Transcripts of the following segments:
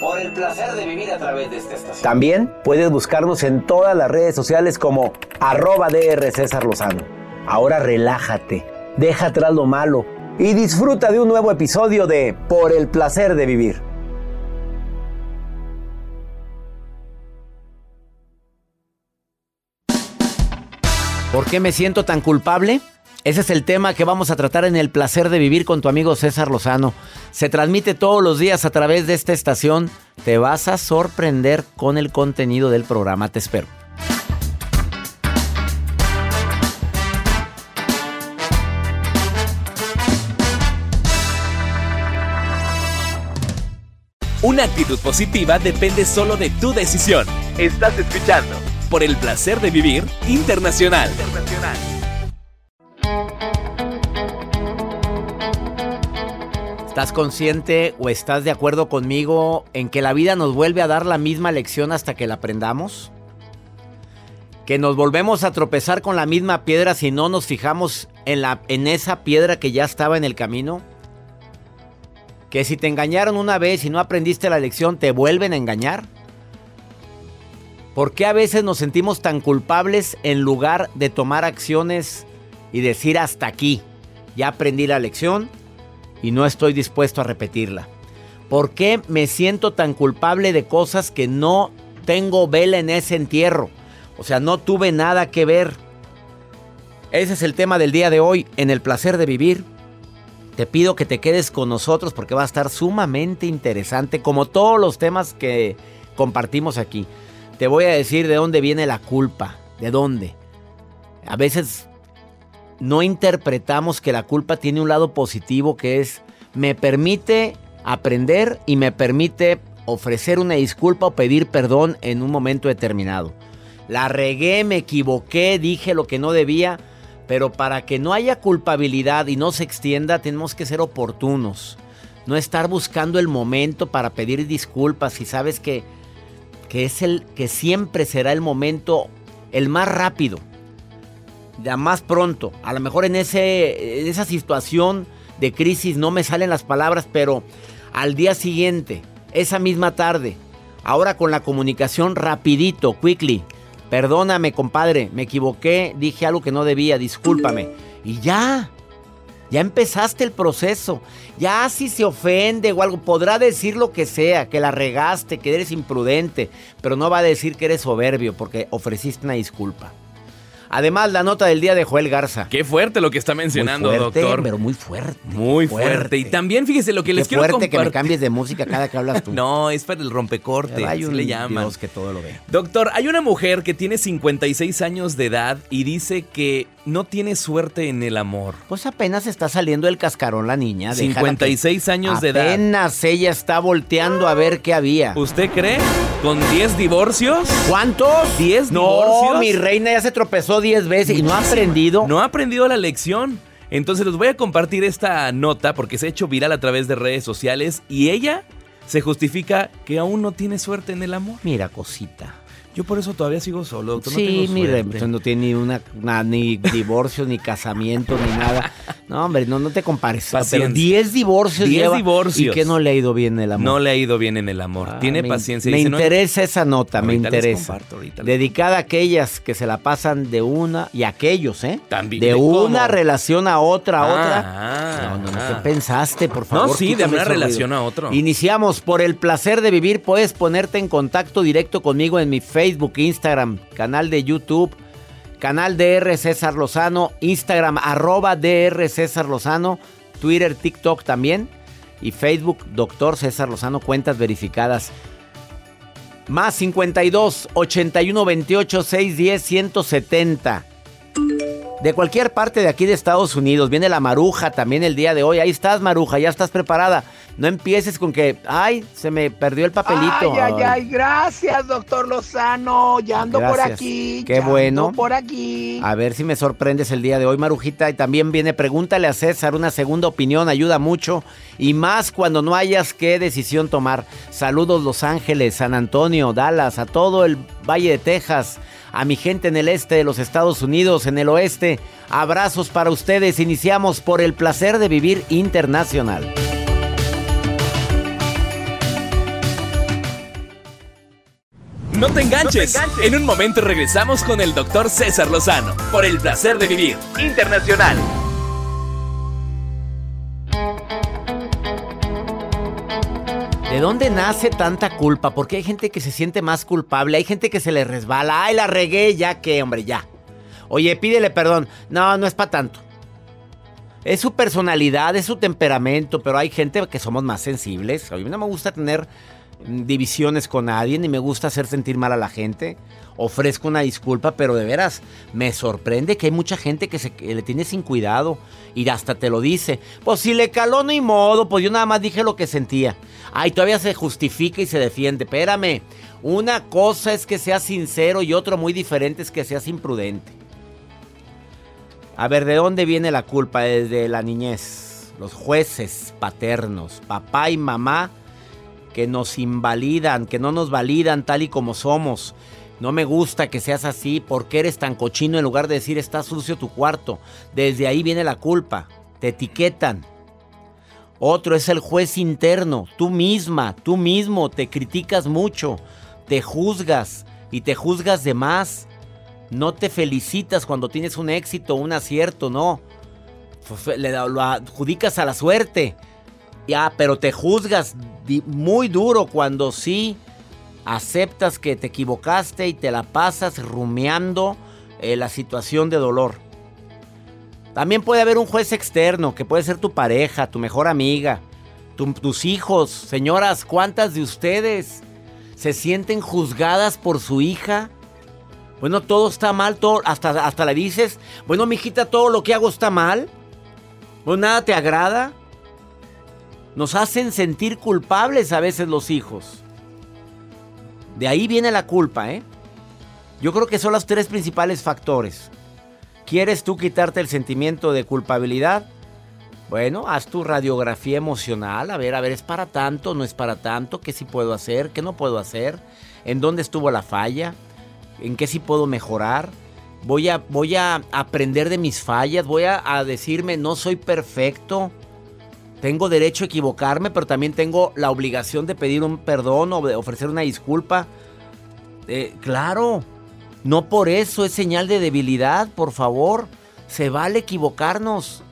Por el placer de vivir a través de esta estación. También puedes buscarnos en todas las redes sociales como arroba DR César Lozano. Ahora relájate, deja atrás lo malo y disfruta de un nuevo episodio de Por el placer de vivir. ¿Por qué me siento tan culpable? Ese es el tema que vamos a tratar en el placer de vivir con tu amigo César Lozano. Se transmite todos los días a través de esta estación. Te vas a sorprender con el contenido del programa. Te espero. Una actitud positiva depende solo de tu decisión. Estás escuchando por el placer de vivir internacional. internacional. ¿Estás consciente o estás de acuerdo conmigo en que la vida nos vuelve a dar la misma lección hasta que la aprendamos? Que nos volvemos a tropezar con la misma piedra si no nos fijamos en, la, en esa piedra que ya estaba en el camino. Que si te engañaron una vez y no aprendiste la lección, te vuelven a engañar. ¿Por qué a veces nos sentimos tan culpables en lugar de tomar acciones y decir hasta aquí? Ya aprendí la lección, y no estoy dispuesto a repetirla? ¿Por qué me siento tan culpable de cosas que no tengo vela en ese entierro? O sea, no tuve nada que ver. Ese es el tema del día de hoy en el placer de vivir. Te pido que te quedes con nosotros porque va a estar sumamente interesante como todos los temas que compartimos aquí. Te voy a decir de dónde viene la culpa, de dónde. A veces no interpretamos que la culpa tiene un lado positivo que es me permite aprender y me permite ofrecer una disculpa o pedir perdón en un momento determinado. La regué, me equivoqué, dije lo que no debía, pero para que no haya culpabilidad y no se extienda tenemos que ser oportunos. No estar buscando el momento para pedir disculpas si sabes que, que es el que siempre será el momento el más rápido ya más pronto. A lo mejor en, ese, esa situación de crisis no me salen las palabras, pero al día siguiente, esa misma tarde, ahora con la comunicación rapidito, quickly. Perdóname, compadre, me equivoqué, dije algo que no debía, discúlpame. Y ya, ya empezaste el proceso. Ya si se ofende o algo, podrá decir lo que sea, que la regaste, que eres imprudente, pero no va a decir que eres soberbio porque ofreciste una disculpa. Además, la nota del día de Joel Garza. Qué fuerte lo que está mencionando, muy fuerte, doctor. Pero muy fuerte. Muy fuerte. Y también fíjese lo que les quiero fuerte compartir. que me cambies de música cada que hablas tú. no, es para el rompecorte. Hay un le llaman. Dios que todo lo ve. Doctor, hay una mujer que tiene 56 años de edad y dice que no tiene suerte en el amor. Pues apenas está saliendo el cascarón la niña. déjala 56 que- años de edad. Apenas ella está volteando a ver qué había. ¿Usted cree? ¿Con 10 divorcios? ¿Cuántos? 10 No, divorcios. mi reina ya se tropezó 10 veces y no ha aprendido. No ha aprendido la lección. Entonces les voy a compartir esta nota porque se ha hecho viral a través de redes sociales y ella se justifica que aún no tiene suerte en el amor. Mira, cosita. Yo por eso todavía sigo solo, doctor. no sí, tengo mire, usted no tiene ni una, na- ni divorcio, ni casamiento, ni nada. No, hombre, no, no te compares. Paciencia. Pero 10 divorcios 10 lleva, divorcios. Y que no le ha ido bien el amor. No le ha ido bien en el amor. Ah, Tiene me- paciencia. Me Dice, no, interesa esa nota, me Ahorita interesa. comparto, Dedicada a aquellas que se la pasan de una y aquellos, ¿eh? También, De una relación a otra, a Ah, otra. No, no, no. ah. ¿Qué pensaste, por favor? No, sí, de una relación ruido. a otro. Iniciamos. Por el placer de vivir, puedes ponerte en contacto directo conmigo en mi Facebook, Instagram, canal de YouTube, canal DR César Lozano, Instagram, arroba DR César Lozano, Twitter, TikTok también, y Facebook, Doctor César Lozano, cuentas verificadas. Más 52 81 28 610 170. De cualquier parte de aquí de Estados Unidos. Viene la Maruja también el día de hoy. Ahí estás, Maruja, ya estás preparada. No empieces con que, ay, se me perdió el papelito. Ay, ay, ay, gracias, doctor Lozano. Ya ando por aquí. Qué bueno. por aquí. A ver si me sorprendes el día de hoy, Marujita. Y también viene, pregúntale a César, una segunda opinión ayuda mucho. Y más cuando no hayas qué decisión tomar. Saludos Los Ángeles, San Antonio, Dallas, a todo el Valle de Texas, a mi gente en el este de los Estados Unidos, en el oeste. Abrazos para ustedes. Iniciamos por el placer de vivir internacional. No te, enganches. En un momento regresamos con el doctor César Lozano por el placer de vivir internacional. ¿De dónde nace tanta culpa? Porque hay gente que se siente más culpable, hay gente que se le resbala. Ay, la regué, ya que, hombre, ya. Oye, pídele perdón. No, no es para tanto. Es su personalidad, es su temperamento, pero hay gente que somos más sensibles. A mí no me gusta tener divisiones con nadie, ni me gusta hacer sentir mal a la gente. Ofrezco una disculpa, pero de veras me sorprende que hay mucha gente que, se, le tiene sin cuidado y hasta te lo dice. Pues si le caló, hay modo, pues yo nada más dije lo que sentía. Ay, todavía se justifica y se defiende. Espérame, una cosa es que seas sincero y otro muy diferente es que seas imprudente. A ver, ¿de dónde viene la culpa? Desde la niñez. Los jueces paternos, papá y mamá que nos invalidan, que no nos validan tal y como somos. No me gusta que seas así, porque eres tan cochino en lugar de decir está sucio tu cuarto? Desde ahí viene la culpa, te etiquetan. Otro es el juez interno, tú misma, tú mismo te criticas mucho, te juzgas y te juzgas de más. No te felicitas cuando tienes un éxito, un acierto, no. Lo adjudicas a la suerte. Ya, pero te juzgas muy duro cuando sí aceptas que te equivocaste y te la pasas rumiando eh, la situación de dolor. También puede haber un juez externo, que puede ser tu pareja, tu mejor amiga, tus hijos. Señoras, ¿cuántas de ustedes se sienten juzgadas por su hija? Bueno, todo está mal, todo, hasta, hasta le dices, bueno, mijita, todo lo que hago está mal. Bueno, nada te agrada. Nos hacen sentir culpables a veces los hijos. De ahí viene la culpa, ¿eh? Yo creo que son los tres principales factores. ¿Quieres tú quitarte el sentimiento de culpabilidad? Bueno, haz tu radiografía emocional, a ver, a ver, ¿es para tanto? ¿No es para tanto? ¿Qué sí puedo hacer? ¿Qué no puedo hacer? ¿En dónde estuvo la falla? ¿En qué sí puedo mejorar? Voy a, voy a aprender de mis fallas, voy a, a decirme, no soy perfecto. Tengo derecho a equivocarme, pero también tengo la obligación de pedir un perdón o de ofrecer una disculpa. Eh, claro, no por eso es señal de debilidad, por favor. Se vale equivocarnos.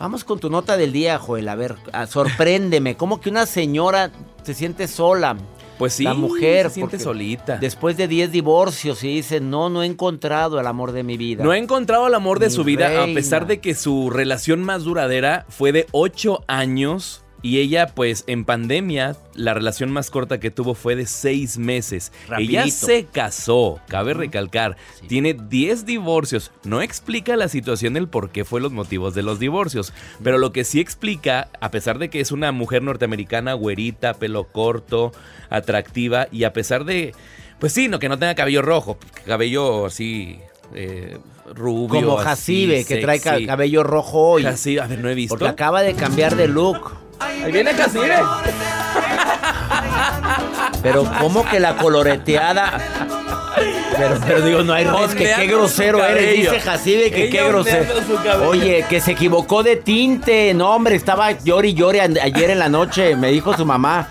Vamos con tu nota del día, Joel. A ver, sorpréndeme. ¿Cómo que una señora se siente sola? Pues sí, la mujer se siente solita. Después de 10 divorcios y dice, no, no he encontrado el amor de mi vida. No he encontrado el amor de su vida a pesar de que su relación más duradera fue de 8 años y ella, pues, en pandemia, la relación más corta que tuvo fue de seis meses. Ella se casó, cabe recalcar. Tiene 10 divorcios. No explica la situación del por qué fue los motivos de los divorcios. Pero lo que sí explica, a pesar de que es una mujer norteamericana, güerita, pelo corto, atractiva, y a pesar de. Pues sí, no, que no tenga cabello rojo, cabello así. Eh, rubio. Como Jacibe, que trae cabello rojo hoy. Jacibe, a ver, no he visto. Porque acaba de cambiar de look. Ahí viene Jacibe. Pero ¿cómo que la coloreteada? Pero, pero digo, no hay es que qué grosero eres, dice Jacibe que qué grosero. Oye, que se equivocó de tinte. No, hombre, estaba llori llori ayer en la noche, me dijo su mamá.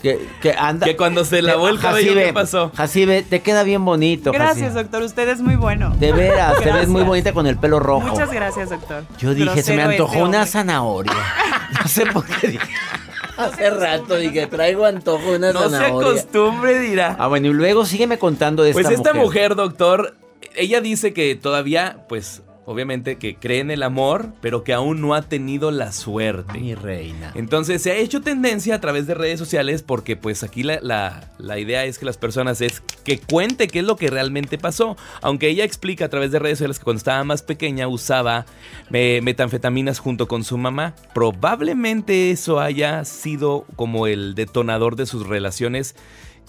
Que, que, anda, que cuando se lavó el cabello, ¿qué pasó? Jacibe, te queda bien bonito. Gracias, doctor. Usted es muy bueno. De veras, te ves muy bonita con el pelo rojo. Muchas gracias, doctor. Yo dije, se me antojó una zanahoria. No sé por qué dije. Hace rato dije, traigo antojo una zanahoria. No se acostumbre, dirá. Ah, bueno, y luego sígueme contando de pues esta mujer. Pues esta mujer, doctor, ella dice que todavía, pues, obviamente, que cree en el amor, pero que aún no ha tenido la suerte. Mi reina. Entonces se ha hecho tendencia a través de redes sociales porque pues aquí la, la- la idea es que las personas es que cuente qué es lo que realmente pasó. Aunque ella explica a través de redes sociales que cuando estaba más pequeña usaba eh, metanfetaminas junto con su mamá. Probablemente eso haya sido como el detonador de sus relaciones,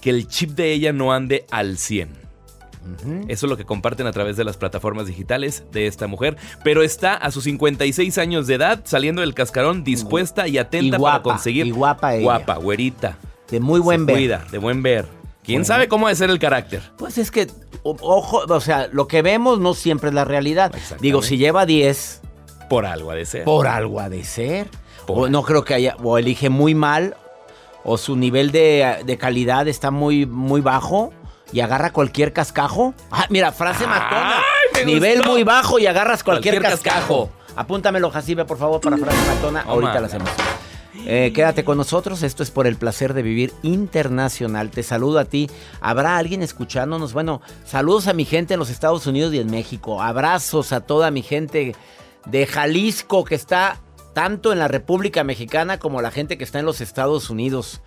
que el chip de ella no ande al 100. Eso es lo que comparten a través de las plataformas digitales de esta mujer. Pero está a sus 56 años de edad, saliendo del cascarón, dispuesta y atenta Y guapa, para conseguir. y guapa ella. Guapa, güerita. De muy buen Se ver. Cuida, de buen ver. ¿Quién Bueno. sabe cómo va a ser el carácter? Pues es que, ojo, o sea, lo que vemos no siempre es la realidad. Digo, si lleva 10, Por algo ha de ser. por algo ha de ser. Por O no creo que haya, o elige muy mal, o su nivel de, de calidad está muy, muy bajo y agarra cualquier cascajo. Ah, mira, frase matona. Nivel gustó! muy bajo y agarras cualquier, Cualquier cascajo. cascajo. Apúntamelo, Jacibe, por favor, para frase matona. Ahorita la hacemos. Eh, quédate con nosotros, esto es por el placer de vivir internacional. Te saludo a ti. ¿Habrá alguien escuchándonos? Bueno, saludos a mi gente en los Estados Unidos y en México. Abrazos a toda mi gente de Jalisco que está tanto en la República Mexicana como la gente que está en los Estados Unidos.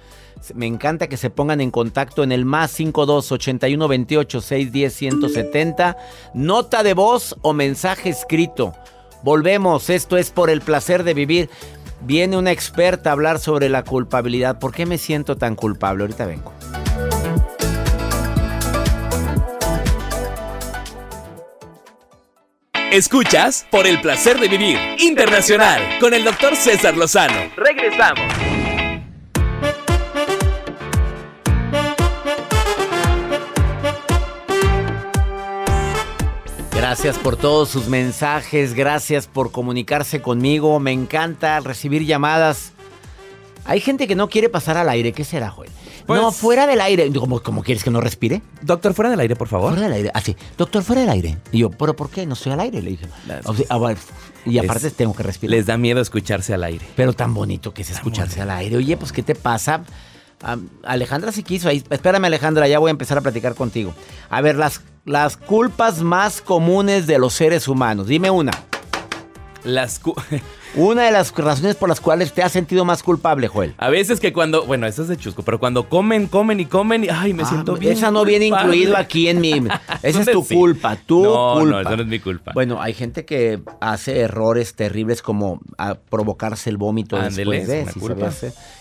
Me encanta que se pongan en contacto en el más 52 81 28 610 170. Nota de voz o mensaje escrito. Volvemos, esto es por el placer de vivir. Viene una experta a hablar sobre la culpabilidad. ¿Por qué me siento tan culpable? Ahorita vengo. Escuchas por el placer de vivir internacional con el doctor César Lozano. Regresamos. Gracias por todos sus mensajes, gracias por comunicarse conmigo. Me encanta recibir llamadas. Hay gente que no quiere pasar al aire. ¿Qué será, Joel? Pues- no, fuera del aire. ¿Cómo, cómo quieres que no respire? Doctor, fuera del aire, por favor. Fuera del aire. Así, doctor, fuera del aire. Y yo, ¿pero por qué? No estoy al aire, le dije. Las- O sea, ah, y aparte Les- tengo que respirar. Les da miedo escucharse al aire. Pero tan bonito que es escucharse al aire. Oye, pues, ¿qué te pasa? Am, Alejandra sí quiso ahí. Espérame, Alejandra, ya voy a empezar a platicar contigo. A ver, las, las culpas más comunes de los seres humanos. Dime una. Las cu- Una de las razones por las cuales te has sentido más culpable, Joel. A veces que cuando, bueno, eso es de chusco, pero cuando comen, comen y comen y ay, me Ah, siento bien. Esa no viene incluido aquí en mi. Esa es tu Sí. culpa, tu no, culpa. No, eso no es mi culpa. Bueno, hay gente que hace errores terribles como a provocarse el vómito después de, si culpa.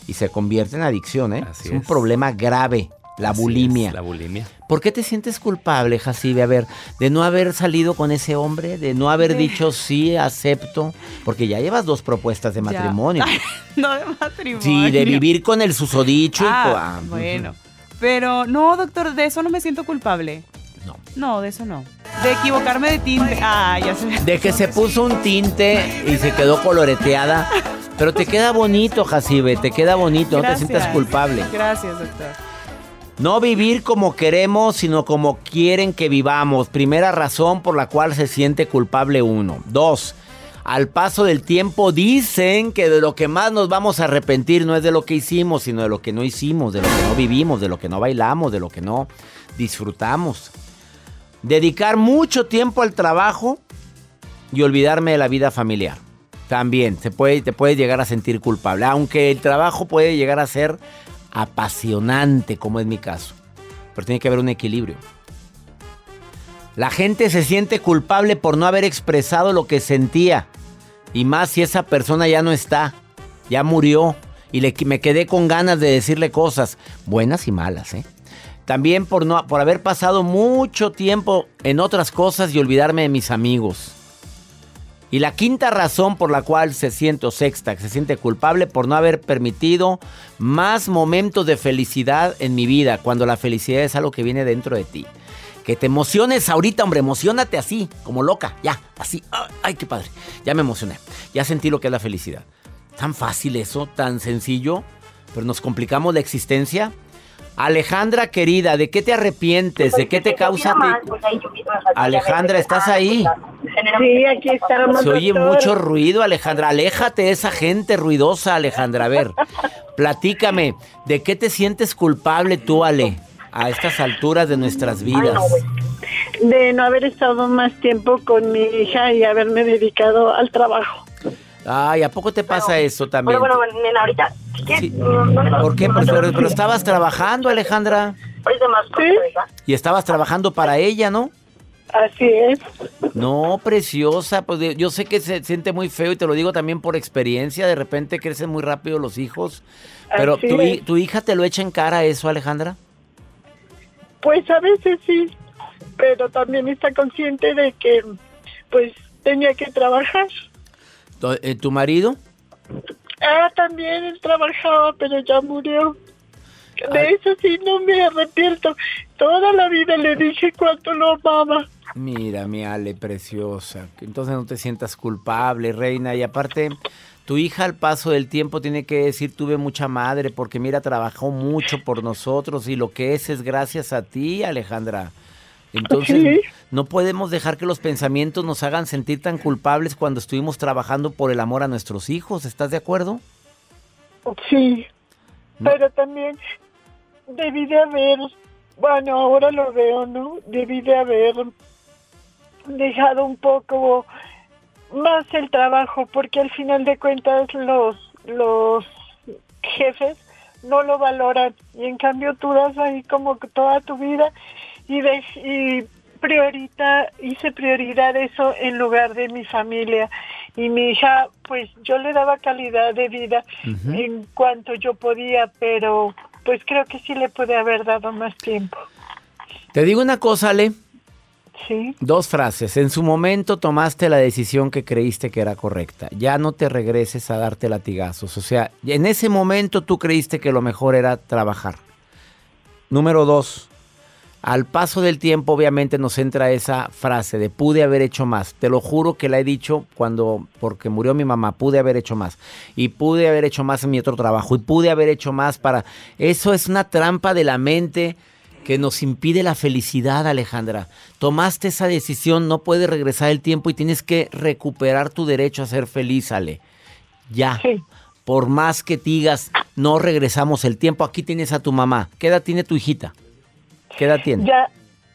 y se convierte en adicción, ¿eh? Así es un es. problema grave, la Así bulimia. es, la bulimia. ¿Por qué te sientes culpable, Jacibe? A ver, de no haber salido con ese hombre, de no haber dicho sí, acepto, porque ya llevas dos propuestas de matrimonio. no de matrimonio. Sí, de vivir con el susodicho y Ah, ah, bueno. Pero no, doctor, de eso no me siento culpable. No. No, de eso no. De equivocarme de tinte. Ah, ya se De que se puso un tinte y se quedó coloreteada. Pero te queda bonito, Jacibe, te queda bonito, no te sientas culpable. Gracias, doctor. No vivir como queremos, sino como quieren que vivamos. Primera razón por la cual se siente culpable uno. Dos, al paso del tiempo dicen que de lo que más nos vamos a arrepentir no es de lo que hicimos, sino de lo que no hicimos, de lo que no vivimos, de lo que no bailamos, de lo que no disfrutamos. Dedicar mucho tiempo al trabajo y olvidarme de la vida familiar. También se puede, te puedes llegar a sentir culpable, aunque el trabajo puede llegar a ser apasionante, como es mi caso. Pero tiene que haber un equilibrio. La gente se siente culpable por no haber expresado lo que sentía. Y más si esa persona ya no está, ya murió. Y le, me quedé con ganas de decirle cosas, buenas y malas, ¿eh? También por, no, por haber pasado mucho tiempo en otras cosas y olvidarme de mis amigos. Y la quinta razón por la cual se siente, sexta, que se siente culpable por no haber permitido más momentos de felicidad en mi vida, cuando la felicidad es algo que viene dentro de ti. Que te emociones ahorita, hombre, emocionate así, como loca, ya, así, ay, qué padre, ya me emocioné, ya sentí lo que es la felicidad. Tan fácil eso, tan sencillo, pero nos complicamos la existencia. Alejandra querida, ¿de qué te arrepientes? ¿De qué te causa? Alejandra, ¿estás ahí? Sí, aquí estamos. Se oye doctor. mucho ruido, Alejandra. Aléjate de esa gente ruidosa, Alejandra. A ver, platícame, ¿de qué te sientes culpable tú, Ale? a estas alturas de nuestras vidas? De no haber estado más tiempo con mi hija y haberme dedicado al trabajo. Ay, ¿a poco te pasa eso también? Bueno, bueno, nena, ahorita. Sí. ¿Por qué? Pero, pero- pero estabas trabajando, Alejandra. Ahorita más. ¿Sí? Y estabas trabajando para ella, ¿no? Así es. No, preciosa, pues yo sé que se siente muy feo y te lo digo también por experiencia, de repente crecen muy rápido los hijos. Pero tu, tu hija te lo echa en cara eso, Alejandra. Pues a veces sí, pero también está consciente de que, pues, tenía que trabajar. Tu, eh, ¿tu marido? Ah, también él trabajaba, pero ya murió. De Ay. eso sí no me arrepiento. Toda la vida le dije cuánto lo amaba. Mira, mi Ale, preciosa. Entonces no te sientas culpable, reina. Y aparte, tu hija al paso del tiempo tiene que decir, tuve mucha madre, porque mira, trabajó mucho por nosotros y lo que es es gracias a ti, Alejandra. Entonces, Sí. no podemos dejar que los pensamientos nos hagan sentir tan culpables cuando estuvimos trabajando por el amor a nuestros hijos. ¿Estás de acuerdo? Sí, No. pero también debí de haber, bueno, ahora lo veo, ¿no? Debí de haber dejado un poco más el trabajo, porque al final de cuentas los, los jefes no lo valoran y en cambio tú das ahí como toda tu vida y, de, y priorita, hice prioridad eso en lugar de mi familia y mi hija pues yo le daba calidad de vida en cuanto yo podía pero pues creo que sí le puede haber dado más tiempo Te digo una cosa, Ale. sí Dos frases. En su momento tomaste la decisión que creíste que era correcta. Ya no te regreses a darte latigazos. O sea, en ese momento tú creíste que lo mejor era trabajar. Número dos. Al paso del tiempo obviamente nos entra esa frase de pude haber hecho más. Te lo juro que la he dicho cuando, porque murió mi mamá, pude haber hecho más. Y pude haber hecho más en mi otro trabajo. Y pude haber hecho más para... Eso es una trampa de la mente que nos impide la felicidad, Alejandra. Tomaste esa decisión, no puedes regresar el tiempo y tienes que recuperar tu derecho a ser feliz, Ale. Ya. sí Por más que digas, no regresamos el tiempo, aquí tienes a tu mamá. ¿Qué edad tiene tu hijita? ¿Qué edad tiene? ya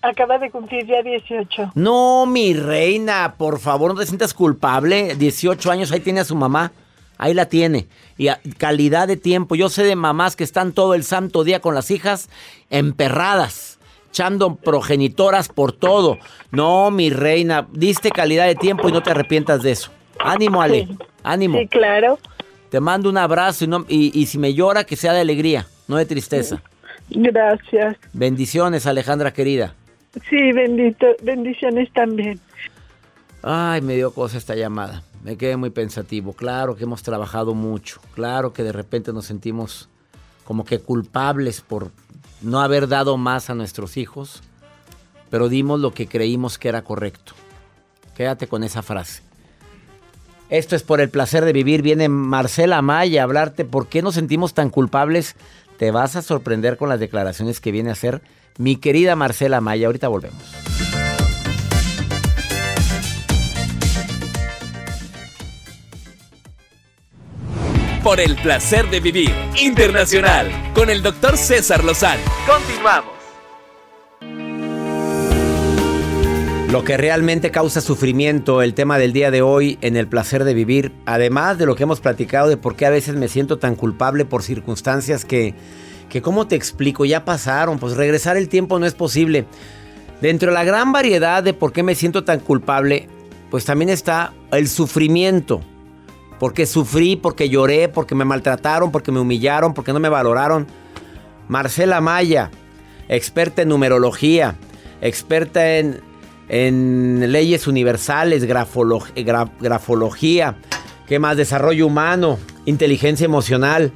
acaba de cumplir ya 18 No, mi reina, por favor, no te sientas culpable. 18 años, ahí tiene a su mamá. Ahí la tiene. Y a- calidad de tiempo. Yo sé de mamás que están todo el santo día con las hijas emperradas, echando progenitoras por todo. No, mi reina, diste calidad de tiempo y no te arrepientas de eso. Ánimo, Ale. Sí. Ánimo. sí claro Te mando un abrazo y, no- y- y si me llora, que sea de alegría, no de tristeza. Gracias Bendiciones, Alejandra querida. sí bendito bendiciones también Ay, me dio cosa esta llamada. Me quedé muy pensativo. Claro que hemos trabajado mucho. Claro que de repente nos sentimos como que culpables por no haber dado más a nuestros hijos. Pero dimos lo que creímos que era correcto. Quédate con esa frase. Esto es por el placer de vivir. Viene Marcela Maya a hablarte por qué nos sentimos tan culpables. Te vas a sorprender con las declaraciones que viene a hacer mi querida Marcela Maya. Ahorita volvemos. Por el placer de vivir internacional con el doctor César Lozano. Continuamos. Lo que realmente causa sufrimiento, el tema del día de hoy en el placer de vivir, además de lo que hemos platicado de por qué a veces me siento tan culpable por circunstancias que, que ¿cómo te explico? Ya pasaron, pues regresar el tiempo no es posible. Dentro de la gran variedad de por qué me siento tan culpable, pues también está el sufrimiento. Porque sufrí, porque lloré, porque me maltrataron, porque me humillaron, porque no me valoraron. Marcela Maya, experta en numerología, experta en, en leyes universales, grafolo- gra- grafología, ¿qué más? Desarrollo humano, inteligencia emocional.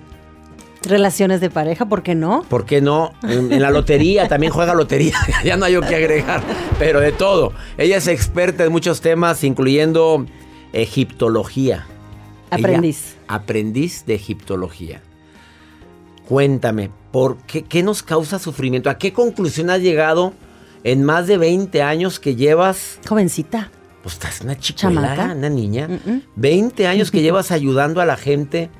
Relaciones de pareja, ¿por qué no? ¿Por qué no? En, en la lotería, también juega lotería. ya no hay que agregar, pero de todo. Ella es experta en muchos temas, incluyendo egiptología. Ella- Aprendiz. aprendiz de egiptología. Cuéntame, ¿por qué, qué nos causa sufrimiento? ¿A qué conclusión has llegado en más de 20 años que llevas? Jovencita. Pues estás una chica, una niña. Mm-mm. 20 años que llevas ayudando a la gente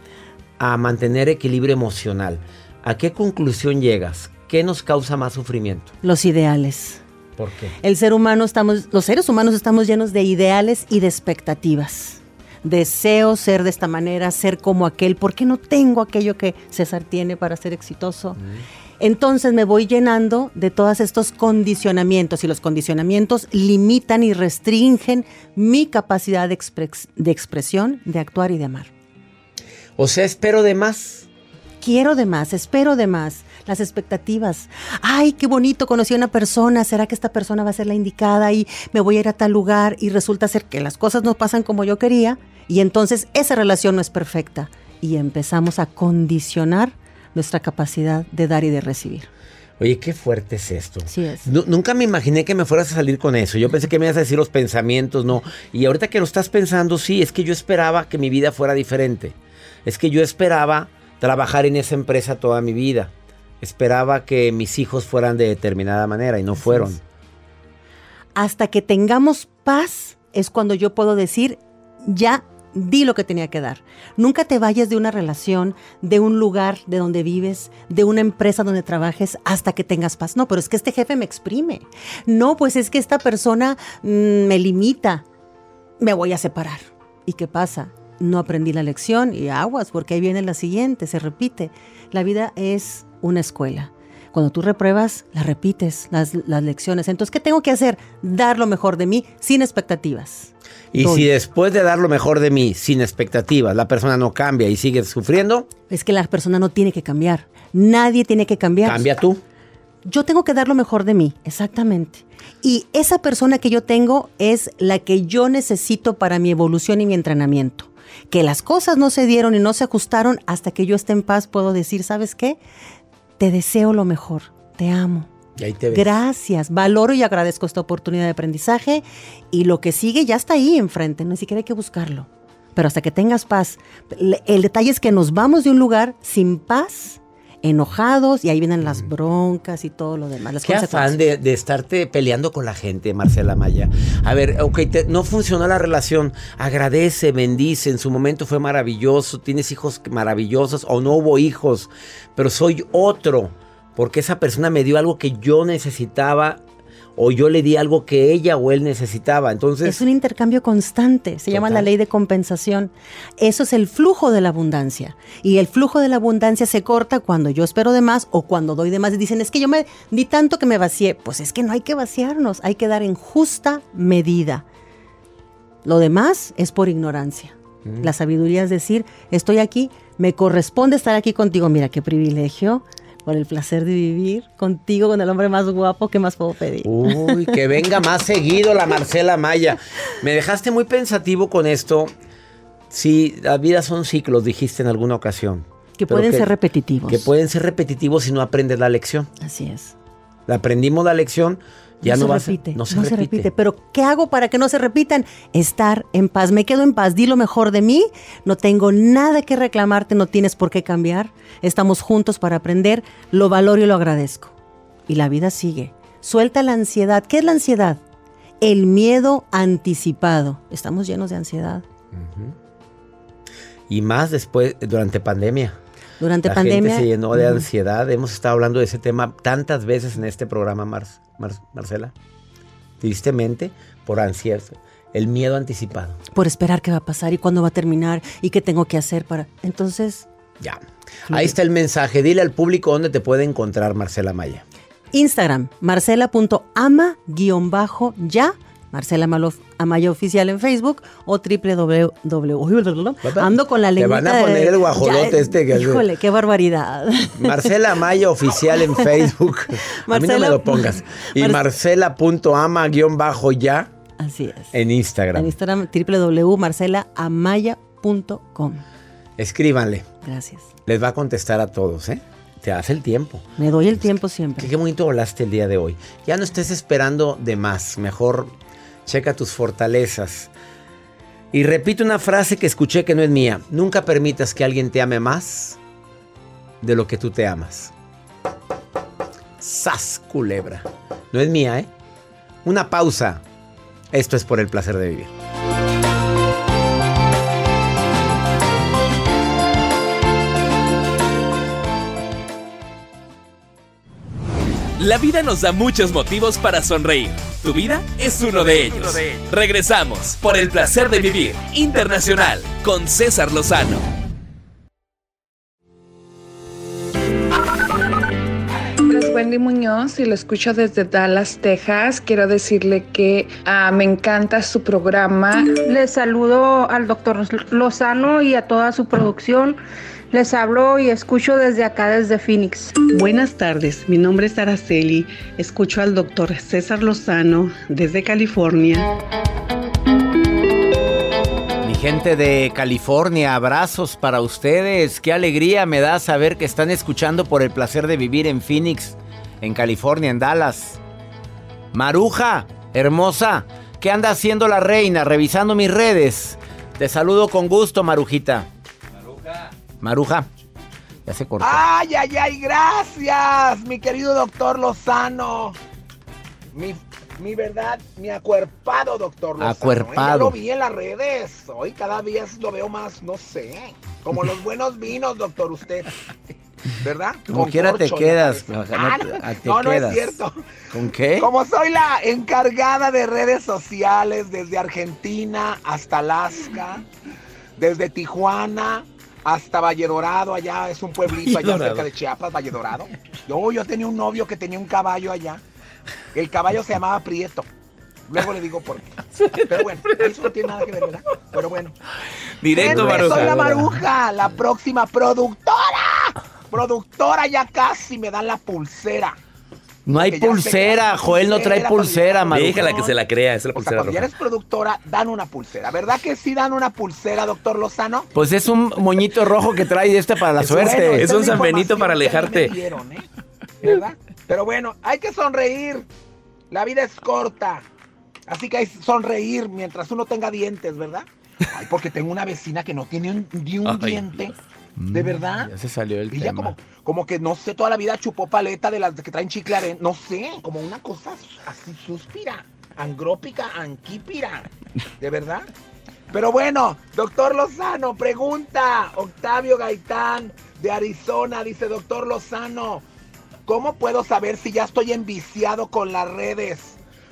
a mantener equilibrio emocional. ¿A qué conclusión llegas? ¿Qué ¿qué nos causa más sufrimiento? Los ideales. ¿Por qué? El ser humano estamos, los seres humanos estamos llenos de ideales y de expectativas. Deseo ser de esta manera, ser como aquel, ¿por qué no tengo aquello que César tiene para ser exitoso? Entonces me voy llenando de todos estos condicionamientos y los condicionamientos limitan y restringen mi capacidad de, expres- de expresión, de actuar y de amar. O sea, espero de más. Quiero de más, espero de más. Las expectativas. Ay, qué bonito, conocí a una persona. ¿Será que esta persona va a ser la indicada y me voy a ir a tal lugar? Y resulta ser que las cosas no pasan como yo quería. Y entonces esa relación no es perfecta. Y empezamos a condicionar nuestra capacidad de dar y de recibir. Oye, qué fuerte es esto. Es. Nu- nunca me imaginé que me fueras a salir con eso. Yo pensé que me ibas a decir los pensamientos, no. Y ahorita que lo estás pensando, sí, es que yo esperaba que mi vida fuera diferente. Es que yo esperaba trabajar en esa empresa toda mi vida. Esperaba que mis hijos fueran de determinada manera y no fueron. Hasta que tengamos paz es cuando yo puedo decir, ya di lo que tenía que dar. Nunca te vayas de una relación, de un lugar de donde vives, de una empresa donde trabajes hasta que tengas paz. No, pero es que este jefe me exprime. No, pues es que esta persona mm, me limita. Me voy a separar. ¿Y qué pasa? No aprendí la lección y aguas, porque ahí viene la siguiente, se repite. La vida es una escuela. Cuando tú repruebas, la repites, las, las lecciones. Entonces, ¿qué tengo que hacer? Dar lo mejor de mí sin expectativas. Y Doy. si después de dar lo mejor de mí, sin expectativas, la persona no cambia y sigue sufriendo, Es que la persona no tiene que cambiar. Nadie tiene que cambiar. cambia tú. Yo tengo que dar lo mejor de mí, exactamente. Y esa persona que yo tengo es la que yo necesito para mi evolución y mi entrenamiento. Que las cosas no se dieron y no se ajustaron hasta que yo esté en paz, puedo decir, ¿sabes qué? Te deseo lo mejor, te amo. Y ahí te ves. Gracias, valoro y agradezco esta oportunidad de aprendizaje y lo que sigue ya está ahí enfrente, ni siquiera hay que buscarlo. Pero hasta que tengas paz, el detalle es que nos vamos de un lugar sin paz, enojados y ahí vienen las broncas y todo lo demás. Las Mm. Qué afán de, de estarte peleando con la gente, Marcela Maya. A ver, ok, te- no funcionó la relación. Agradece, bendice. En su momento fue maravilloso. Tienes hijos maravillosos o no hubo hijos. Pero soy otro. Porque esa persona me dio algo que yo necesitaba. O yo le di algo que ella o él necesitaba. Entonces, Es un intercambio constante, se llama la ley de compensación. Eso es el flujo de la abundancia. Y el flujo de la abundancia se corta cuando yo espero de más o cuando doy de más. Y dicen, es que yo me di tanto que me vacié. Pues es que no hay que vaciarnos, hay que dar en justa medida. Lo demás es por ignorancia. La sabiduría es decir, estoy aquí, me corresponde estar aquí contigo. Mira qué privilegio, por el placer de vivir contigo, con el hombre más guapo, ¿qué más puedo pedir? Uy, que venga más seguido la Marcela Maya. Me dejaste muy pensativo con esto. Sí, la vida son ciclos, dijiste en alguna ocasión. que pueden ser repetitivos. Que pueden ser repetitivos si no aprendes la lección. Así es. La aprendimos la lección, ya no, se va repite, a no se repite. Pero ¿qué hago para que no se repitan? Estar en paz. Me quedo en paz. Di lo mejor de mí. No tengo nada que reclamarte. No tienes por qué cambiar. Estamos juntos para aprender. Lo valoro y lo agradezco. Y la vida sigue. Suelta la ansiedad. ¿Qué es la ansiedad? El miedo anticipado. Estamos llenos de ansiedad. Y más después, durante pandemia. Durante la pandemia. gente se llenó de ansiedad. Hemos estado hablando de ese tema tantas veces en este programa, Mar- Mar- Marcela. Tristemente, por ansiedad. El miedo anticipado. Por esperar qué va a pasar y cuándo va a terminar y qué tengo que hacer para. Entonces, Ya. Ahí está el mensaje. Dile al público dónde te puede encontrar Marcela Maya. Instagram, marcela.ama-ya, Marcela Amaya Oficial en Facebook o www. Ando con la Te lengua. van a poner el guajolote este que- Híjole, qué barbaridad. Marcela Maya Oficial en Facebook. a mí no me Marcela- lo pongas. Y Mar- marcela.ama-ya Así es. en Instagram. En Instagram, www.marcelaamaya.com. Escríbanle. Gracias. Les va a contestar a todos, ¿eh? Te hace el tiempo. Me doy el tiempo siempre. Qué, qué bonito volaste el día de hoy. Ya no estés esperando de más. Mejor checa tus fortalezas. Y repito una frase que escuché que no es mía. Nunca permitas que alguien te ame más de lo que tú te amas. Sas, culebra. No es mía, ¿eh? Una pausa. Esto es por el placer de vivir. La vida nos da muchos motivos para sonreír. Tu vida es uno de ellos. Regresamos por el placer de vivir internacional con César Lozano. es Wendy Muñoz y lo escucho desde Dallas, Texas. Quiero decirle que ah, me encanta su programa. Les saludo al doctor Lozano y a toda su producción. Les hablo y escucho desde acá, desde Phoenix. Buenas tardes, mi nombre es Araceli. Escucho al doctor César Lozano desde California. Mi gente de California, abrazos para ustedes. Qué alegría me da saber que están escuchando por el placer de vivir en Phoenix, en California, en Dallas. Maruja, hermosa, ¿qué anda haciendo la reina? Revisando mis redes. Te saludo con gusto, Marujita. Maruja. Ya se cortó. Ay, ay, ay, gracias, mi querido doctor Lozano. Mi, mi verdad, mi acuerpado doctor Lozano. ¿eh? Acuerpado. Yo lo vi en las redes. Hoy cada vez lo veo más, no sé, como los buenos vinos, doctor, usted. ¿Verdad? Como Con quiera te quedas. ¿no? no, Ah, te no, no es cierto. ¿Con qué? Como soy la encargada de redes sociales desde Argentina hasta Alaska, desde Tijuana hasta Valle Dorado, allá es un pueblito allá Dorado. cerca de Chiapas, Valle Dorado. Yo, yo tenía un novio que tenía un caballo allá. El caballo se llamaba Prieto. Luego le digo por qué. Pero bueno, eso no tiene nada que ver, ¿verdad? Pero bueno. Directo, Maruja. Soy la Maruja, la próxima productora. Productora, ya casi me dan la pulsera. No hay pulsera, Joel no trae pulsera Maruja. Déjala que se la crea, es la O sea, pulsera cuando ya roja. eres productora, dan una pulsera. ¿Verdad que sí dan una pulsera, doctor Lozano? Pues es un moñito rojo que trae este para la Es suerte. bueno, Es un la San Benito información para alejarte. me dieron, ¿eh? ¿Verdad? Pero bueno, hay que sonreír. La vida es corta. Así que hay que sonreír mientras uno tenga dientes, ¿verdad? Ay, porque tengo una vecina que no tiene un, ni un Ay, diente. ¿De verdad? Mm, Ya se salió el Y ella tema. como, como que no sé, toda la vida chupó paleta de las que traen chicle. No sé, como una cosa así suspira. Angrópica, anquípira. ¿De verdad? Pero bueno, doctor Lozano, pregunta. Octavio Gaitán de Arizona dice, doctor Lozano, ¿cómo puedo saber si ya estoy enviciado con las redes?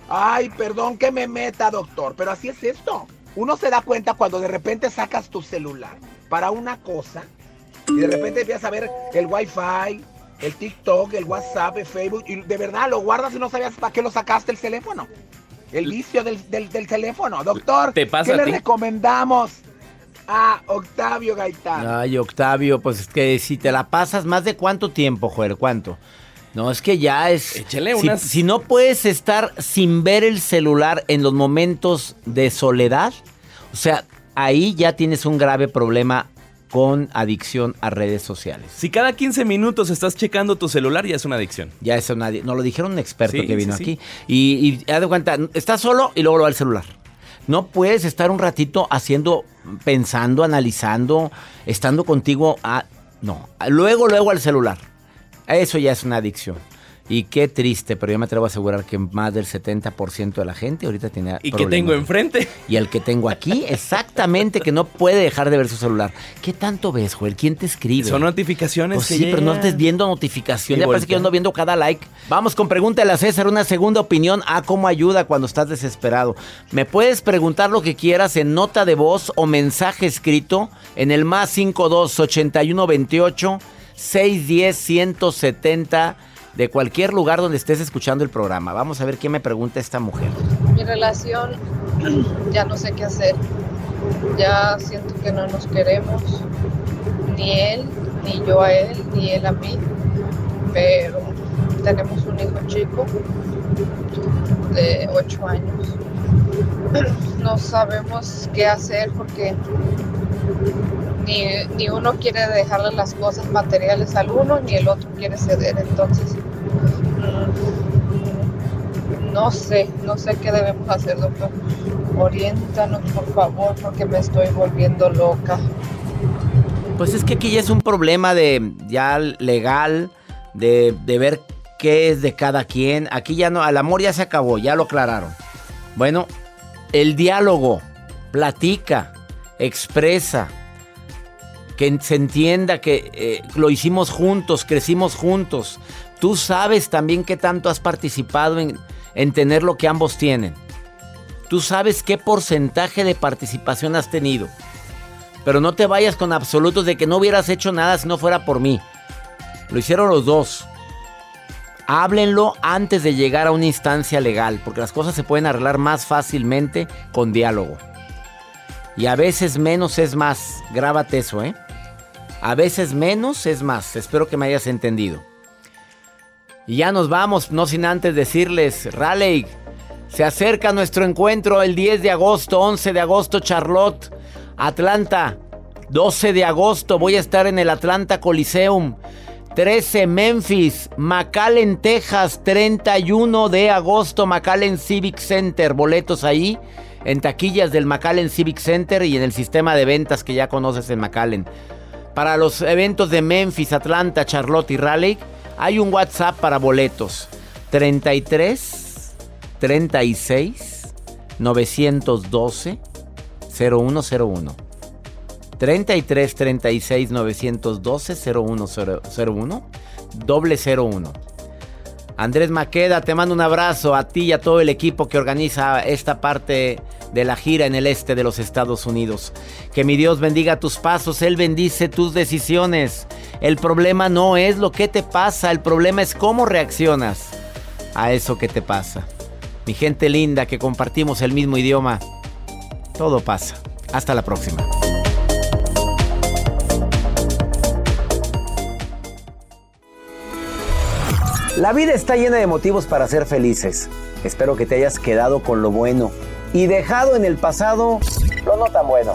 Ay, perdón que me meta, doctor, pero así es esto. Uno se da cuenta cuando de repente sacas tu celular para una cosa y de repente empiezas a ver el wifi, el TikTok, el WhatsApp, el Facebook, y de verdad lo guardas y no sabías para qué lo sacaste el teléfono. El vicio del, del- del teléfono. Doctor, ¿Te pasa ¿qué a le ti? recomendamos a Octavio Gaitán? Ay, Octavio, pues es que si te la pasas más de cuánto tiempo, Joel, ¿cuánto? No, es que ya es... Échale si, unas- si no puedes estar sin ver el celular en los momentos de soledad, o sea, ahí ya tienes un grave problema con adicción a redes sociales. Si cada 15 minutos estás checando tu celular, ya es una adicción. Ya eso nadie, nos lo dijeron un experto Sí, que vino sí, sí. aquí. Y, y haz de cuenta, estás solo y luego lo va al celular. No puedes estar un ratito haciendo, pensando, analizando, estando contigo. a- no, luego, luego al celular. Eso ya es una adicción. Y qué triste, pero yo me atrevo a asegurar que más del 70% de la gente ahorita tiene ¿Y qué tengo enfrente? Y el que tengo aquí, exactamente, que no puede dejar de ver su celular. ¿Qué tanto ves, Joel? ¿Quién te escribe? Son notificaciones Pues que sí, pero no estés viendo notificación. Y Ya parece que yo ando viendo cada like. Vamos con pregúntale a César, una segunda opinión a cómo ayuda cuando estás desesperado. Me puedes preguntar lo que quieras en nota de voz o mensaje escrito en el más 52 81 28 610 170 de cualquier lugar donde estés escuchando el programa. Vamos a ver qué me pregunta esta mujer. Mi relación ya no sé qué hacer. Ya siento que no nos queremos. Ni él, ni yo a él, ni él a mí. Pero tenemos un hijo chico de 8 años. No sabemos qué hacer porque ni, ni uno quiere dejarle las cosas materiales al uno, ni el otro quiere ceder. Entonces, no sé, no sé qué debemos hacer, doctor. Oriéntanos, por favor, porque me estoy volviendo loca. Pues es que aquí ya es un problema de ya legal, de, de ver qué es de cada quien. Aquí ya no, el amor ya se acabó, ya lo aclararon. Bueno, el diálogo, platica, expresa, que se entienda que eh, lo hicimos juntos, crecimos juntos. Tú sabes también qué tanto has participado en, en tener lo que ambos tienen. Tú sabes qué porcentaje de participación has tenido. Pero no te vayas con absolutos de que no hubieras hecho nada si no fuera por mí. Lo hicieron los dos. Háblenlo antes de llegar a una instancia legal, porque las cosas se pueden arreglar más fácilmente con diálogo. Y a veces menos es más. Grábate eso, ¿eh? A veces menos es más. Espero que me hayas entendido. Y ya nos vamos, no sin antes decirles, Raleigh, se acerca nuestro encuentro el 10 de agosto, 11 de agosto, Charlotte, Atlanta. 12 de agosto voy a estar en el Atlanta Coliseum. 13 Memphis, McAllen, Texas, 31 de agosto, McAllen Civic Center. Boletos ahí en taquillas del McAllen Civic Center y en el sistema de ventas que ya conoces en McAllen. Para los eventos de Memphis, Atlanta, Charlotte y Raleigh, hay un WhatsApp para boletos. 33 36 912 0101. 33 36 912 0101 doble 01. Andrés Maqueda, te mando un abrazo a ti y a todo el equipo que organiza esta parte de la gira en el este de los Estados Unidos. Que mi Dios bendiga tus pasos, Él bendice tus decisiones. El problema no es lo que te pasa, el problema es cómo reaccionas a eso que te pasa. Mi gente linda que compartimos el mismo idioma, todo pasa. Hasta la próxima. La vida está llena de motivos para ser felices. Espero que te hayas quedado con lo bueno y dejado en el pasado lo no tan bueno.